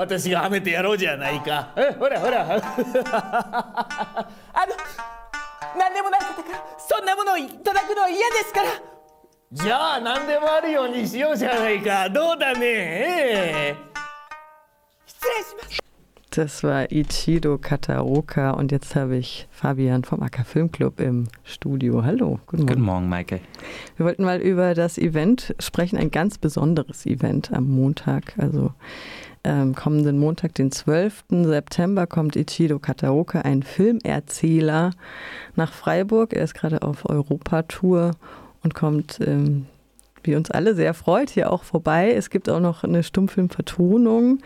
私がはめてやろうじゃないかえほらほらあの何でもない方からそんなものをいただくのは嫌ですからじゃあ何でもあるようにしようじゃないかどうだねええ失礼します Das war Ichido Kataoka und jetzt habe ich Fabian vom Acker Filmclub im Studio. Hallo, guten Morgen. Guten Morgen, Maike. Wir wollten mal über das Event sprechen, ein ganz besonderes Event am Montag, also ähm, kommenden Montag, den 12. September, kommt Ichido Kataoka, ein Filmerzähler, nach Freiburg. Er ist gerade auf Europatour und kommt, ähm, wie uns alle sehr freut, hier auch vorbei. Es gibt auch noch eine Stummfilmvertonung.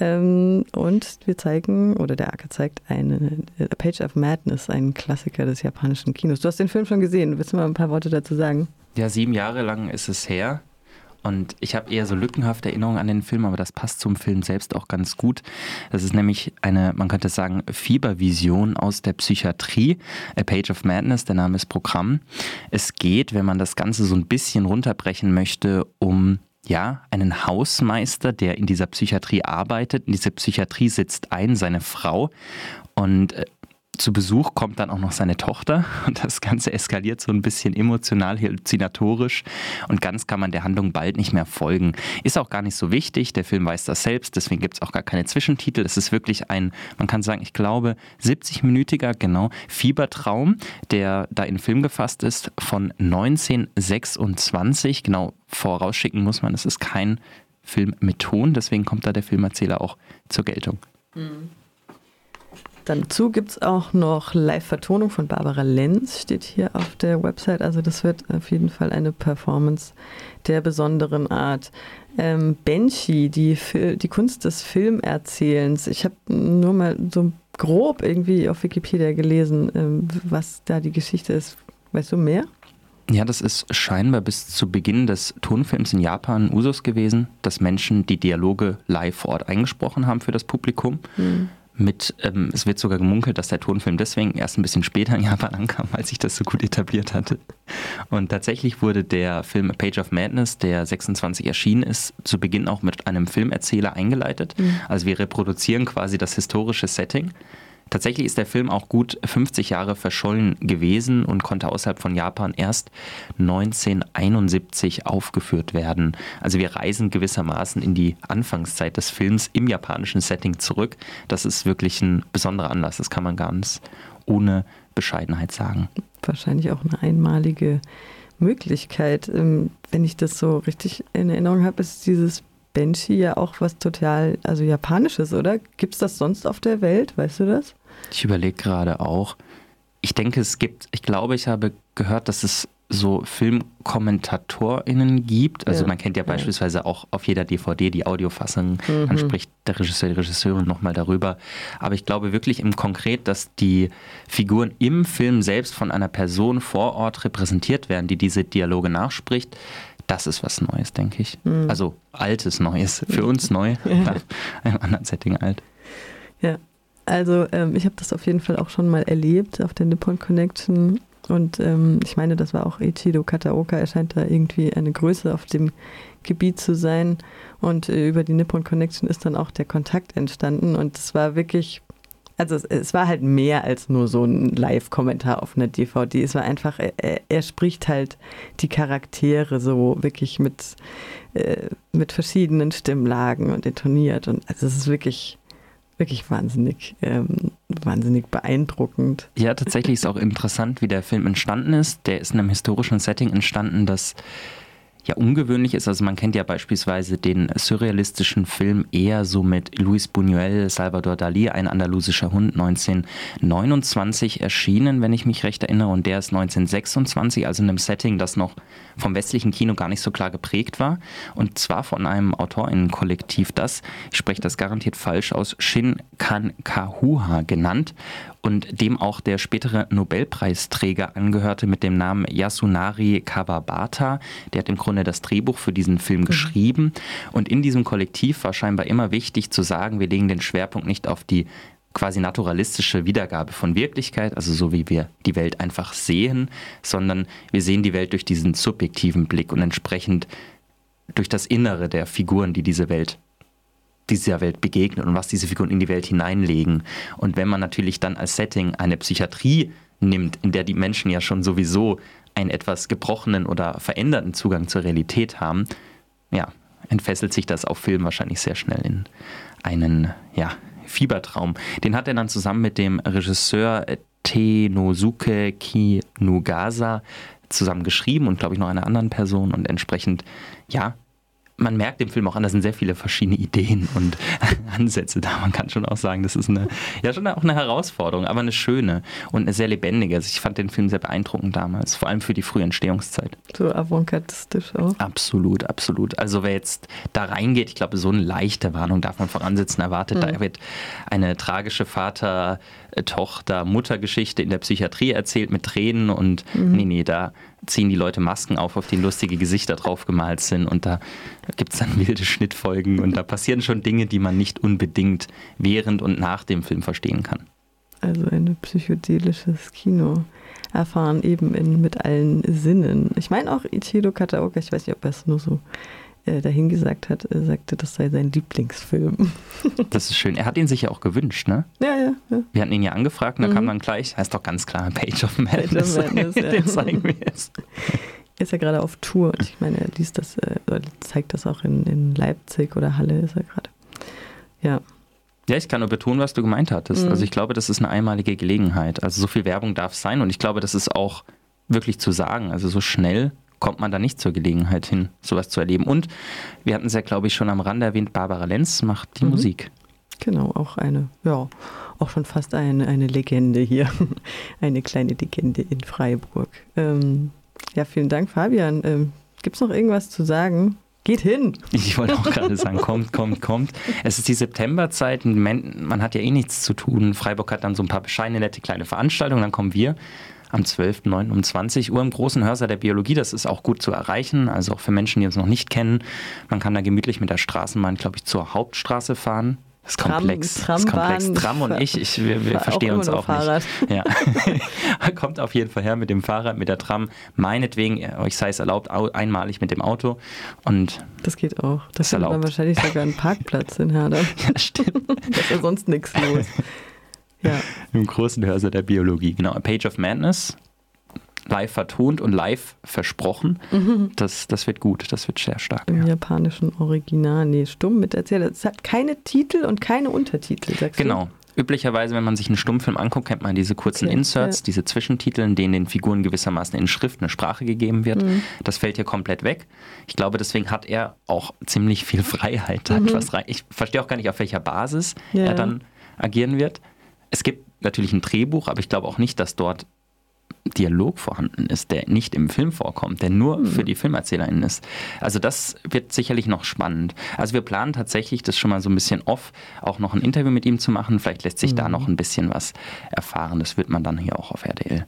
Ähm, und wir zeigen, oder der Acker zeigt eine A Page of Madness, einen Klassiker des japanischen Kinos. Du hast den Film schon gesehen. Willst du mal ein paar Worte dazu sagen? Ja, sieben Jahre lang ist es her. Und ich habe eher so lückenhafte Erinnerungen an den Film, aber das passt zum Film selbst auch ganz gut. Das ist nämlich eine, man könnte sagen, Fiebervision aus der Psychiatrie. A Page of Madness, der Name ist Programm. Es geht, wenn man das Ganze so ein bisschen runterbrechen möchte, um ja, einen Hausmeister, der in dieser Psychiatrie arbeitet. In dieser Psychiatrie sitzt ein, seine Frau. Und äh, zu Besuch kommt dann auch noch seine Tochter und das Ganze eskaliert so ein bisschen emotional, halluzinatorisch und ganz kann man der Handlung bald nicht mehr folgen. Ist auch gar nicht so wichtig, der Film weiß das selbst, deswegen gibt es auch gar keine Zwischentitel. Es ist wirklich ein, man kann sagen, ich glaube, 70-minütiger, genau, Fiebertraum, der da in Film gefasst ist von 1926. Genau, vorausschicken muss man, es ist kein Film mit Ton, deswegen kommt da der Filmerzähler auch zur Geltung. Mhm. Dazu gibt es auch noch Live-Vertonung von Barbara Lenz, steht hier auf der Website. Also das wird auf jeden Fall eine Performance der besonderen Art. Ähm, Benchi, die, die Kunst des Filmerzählens. Ich habe nur mal so grob irgendwie auf Wikipedia gelesen, ähm, was da die Geschichte ist. Weißt du mehr? Ja, das ist scheinbar bis zu Beginn des Tonfilms in Japan Usus gewesen, dass Menschen die Dialoge live vor Ort eingesprochen haben für das Publikum. Mhm mit, ähm, es wird sogar gemunkelt, dass der Tonfilm deswegen erst ein bisschen später in Japan ankam, als sich das so gut etabliert hatte. Und tatsächlich wurde der Film A Page of Madness, der 26 erschienen ist, zu Beginn auch mit einem Filmerzähler eingeleitet. Mhm. Also wir reproduzieren quasi das historische Setting. Tatsächlich ist der Film auch gut 50 Jahre verschollen gewesen und konnte außerhalb von Japan erst 1971 aufgeführt werden. Also wir reisen gewissermaßen in die Anfangszeit des Films im japanischen Setting zurück. Das ist wirklich ein besonderer Anlass, das kann man ganz ohne Bescheidenheit sagen. Wahrscheinlich auch eine einmalige Möglichkeit. Ähm, wenn ich das so richtig in Erinnerung habe, ist dieses Benchi ja auch was total, also japanisches, oder? Gibt es das sonst auf der Welt? Weißt du das? Ich überlege gerade auch. Ich denke, es gibt, ich glaube, ich habe gehört, dass es so FilmkommentatorInnen gibt. Also ja. man kennt ja beispielsweise auch auf jeder DVD die Audiofassung, mhm. dann spricht der Regisseur, die Regisseurin nochmal darüber. Aber ich glaube wirklich im Konkret, dass die Figuren im Film selbst von einer Person vor Ort repräsentiert werden, die diese Dialoge nachspricht. Das ist was Neues, denke ich. Mhm. Also altes Neues. Für uns neu, ja. einem anderen Setting alt. Ja, also ähm, ich habe das auf jeden Fall auch schon mal erlebt auf der Nippon Connection. Und ähm, ich meine, das war auch Ichido Kataoka. Er scheint da irgendwie eine Größe auf dem Gebiet zu sein. Und äh, über die Nippon Connection ist dann auch der Kontakt entstanden. Und es war wirklich, also es, es war halt mehr als nur so ein Live-Kommentar auf einer DVD. Es war einfach, er, er, spricht halt die Charaktere so wirklich mit, äh, mit verschiedenen Stimmlagen und intoniert. Und also es ist wirklich wirklich wahnsinnig, ähm, wahnsinnig beeindruckend. Ja, tatsächlich ist auch interessant, wie der Film entstanden ist. Der ist in einem historischen Setting entstanden, das ja ungewöhnlich ist. Also man kennt ja beispielsweise den surrealistischen Film eher so mit Luis Buñuel, Salvador Dali, ein andalusischer Hund, 1929 erschienen, wenn ich mich recht erinnere. Und der ist 1926, also in einem Setting, das noch vom westlichen Kino gar nicht so klar geprägt war. Und zwar von einem Autorinnenkollektiv, das, ich spreche das garantiert falsch aus, Shin Kankahuha genannt und dem auch der spätere Nobelpreisträger angehörte mit dem Namen Yasunari Kawabata. Der hat im Grunde das Drehbuch für diesen Film mhm. geschrieben. Und in diesem Kollektiv war scheinbar immer wichtig zu sagen, wir legen den Schwerpunkt nicht auf die quasi naturalistische Wiedergabe von Wirklichkeit, also so wie wir die Welt einfach sehen, sondern wir sehen die Welt durch diesen subjektiven Blick und entsprechend durch das Innere der Figuren, die diese Welt dieser Welt begegnen und was diese Figuren in die Welt hineinlegen. Und wenn man natürlich dann als Setting eine Psychiatrie nimmt, in der die Menschen ja schon sowieso einen etwas gebrochenen oder veränderten Zugang zur Realität haben, ja, entfesselt sich das auf Film wahrscheinlich sehr schnell in einen, ja, Fiebertraum. Den hat er dann zusammen mit dem Regisseur Tenosuke Kinugasa zusammen geschrieben und glaube ich noch einer anderen Person und entsprechend, ja, man merkt im Film auch an, da sind sehr viele verschiedene Ideen und Ansätze da. Man kann schon auch sagen, das ist eine, ja schon auch eine Herausforderung, aber eine schöne und eine sehr lebendige. Also ich fand den Film sehr beeindruckend damals, vor allem für die frühe Entstehungszeit. So avantgardistisch auch. Absolut, absolut. Also wer jetzt da reingeht, ich glaube, so eine leichte Warnung darf man voransetzen, erwartet, mhm. da wird eine tragische Vater- Tochter-Mutter-Geschichte in der Psychiatrie erzählt mit Tränen und mhm. nee, nee, da ziehen die Leute Masken auf, auf denen lustige Gesichter drauf gemalt sind und da gibt es dann wilde Schnittfolgen und da passieren schon Dinge, die man nicht unbedingt während und nach dem Film verstehen kann. Also ein psychedelisches Kino erfahren eben in, mit allen Sinnen. Ich meine auch Ichido Kataoka, ich weiß nicht, ob er es nur so äh, dahin gesagt hat, er sagte, das sei sein Lieblingsfilm. Das ist schön. Er hat ihn sich ja auch gewünscht, ne? Ja, ja. ja. Wir hatten ihn ja angefragt und da mhm. kam dann gleich, heißt doch ganz klar, Page of Madness. Page of Madness ja. Den zeigen wir jetzt. Er ist ja gerade auf Tour. Ich meine, er liest das, äh, zeigt das auch in, in Leipzig oder Halle ist er gerade. Ja. Ja, ich kann nur betonen, was du gemeint hattest. Mhm. Also ich glaube, das ist eine einmalige Gelegenheit. Also so viel Werbung darf es sein und ich glaube, das ist auch wirklich zu sagen. Also so schnell kommt man da nicht zur Gelegenheit hin, sowas zu erleben. Und wir hatten es ja, glaube ich, schon am Rande erwähnt, Barbara Lenz macht die mhm. Musik. Genau, auch eine, ja, auch schon fast eine, eine Legende hier. eine kleine Legende in Freiburg. Ähm, ja, vielen Dank, Fabian. Ähm, Gibt es noch irgendwas zu sagen? Geht hin. Ich wollte auch gerade sagen, kommt, kommt, kommt. Es ist die Septemberzeit, man hat ja eh nichts zu tun. Freiburg hat dann so ein paar bescheidene, nette kleine Veranstaltungen, dann kommen wir am 12.09. um 20 Uhr im großen Hörsaal der Biologie. Das ist auch gut zu erreichen, also auch für Menschen, die uns noch nicht kennen. Man kann da gemütlich mit der Straßenbahn, glaube ich, zur Hauptstraße fahren. Das ist Tram, komplex. Tram, das ist komplex. Tram und ich, ich wir, wir verstehen auch uns auch Fahrrad. nicht. Ja. Kommt auf jeden Fall her mit dem Fahrrad, mit der Tram. Meinetwegen, euch sei es erlaubt, einmalig mit dem Auto. Und das geht auch. Das ist man wahrscheinlich sogar einen Parkplatz in Herder. Ja, stimmt. da ist ja sonst nichts los. Ja. Im großen Hörsaal der Biologie. Genau, A Page of Madness. Live vertont und live versprochen. Mhm. Das, das wird gut, das wird sehr stark. Im ja. japanischen Original, nee, stumm mit Erzähler. Es hat keine Titel und keine Untertitel, sagst genau. du? Üblicherweise, wenn man sich einen Stummfilm anguckt, kennt man diese kurzen okay, Inserts, ja. diese Zwischentitel, in denen den Figuren gewissermaßen in Schrift eine Sprache gegeben wird. Mhm. Das fällt hier komplett weg. Ich glaube, deswegen hat er auch ziemlich viel Freiheit. Mhm. Ich verstehe auch gar nicht, auf welcher Basis ja. er dann agieren wird. Es gibt natürlich ein Drehbuch, aber ich glaube auch nicht, dass dort Dialog vorhanden ist, der nicht im Film vorkommt, der nur mhm. für die FilmerzählerInnen ist. Also das wird sicherlich noch spannend. Also wir planen tatsächlich, das schon mal so ein bisschen off, auch noch ein Interview mit ihm zu machen. Vielleicht lässt sich mhm. da noch ein bisschen was erfahren. Das wird man dann hier auch auf RDL